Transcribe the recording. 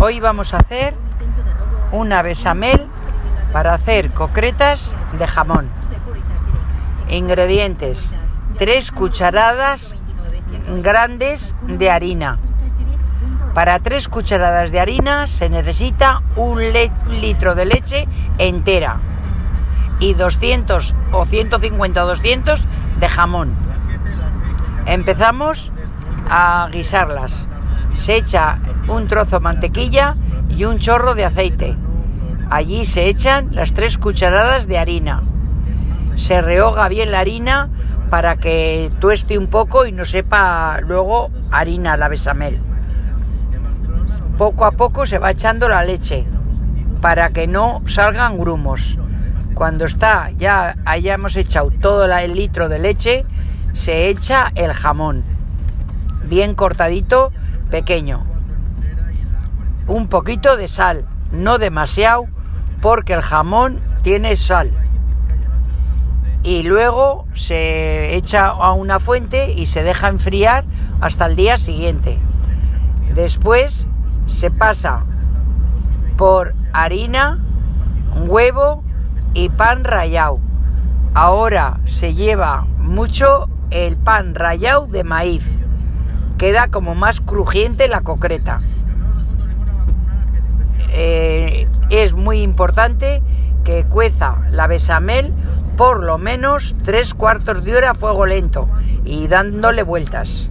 Hoy vamos a hacer una besamel para hacer concretas de jamón. Ingredientes: 3 cucharadas grandes de harina. Para 3 cucharadas de harina se necesita un litro de leche entera y 200 o 150 o 200 de jamón. Empezamos a guisarlas. Se echa un trozo de mantequilla y un chorro de aceite. Allí se echan las tres cucharadas de harina. Se rehoga bien la harina para que tueste un poco y no sepa luego harina la besamel. Poco a poco se va echando la leche para que no salgan grumos. Cuando está ya hayamos echado todo el litro de leche, se echa el jamón, bien cortadito, pequeño un poquito de sal, no demasiado, porque el jamón tiene sal. Y luego se echa a una fuente y se deja enfriar hasta el día siguiente. Después se pasa por harina, huevo y pan rallado. Ahora se lleva mucho el pan rallado de maíz. Queda como más crujiente la concreta. Eh, es muy importante que cueza la besamel por lo menos tres cuartos de hora a fuego lento y dándole vueltas.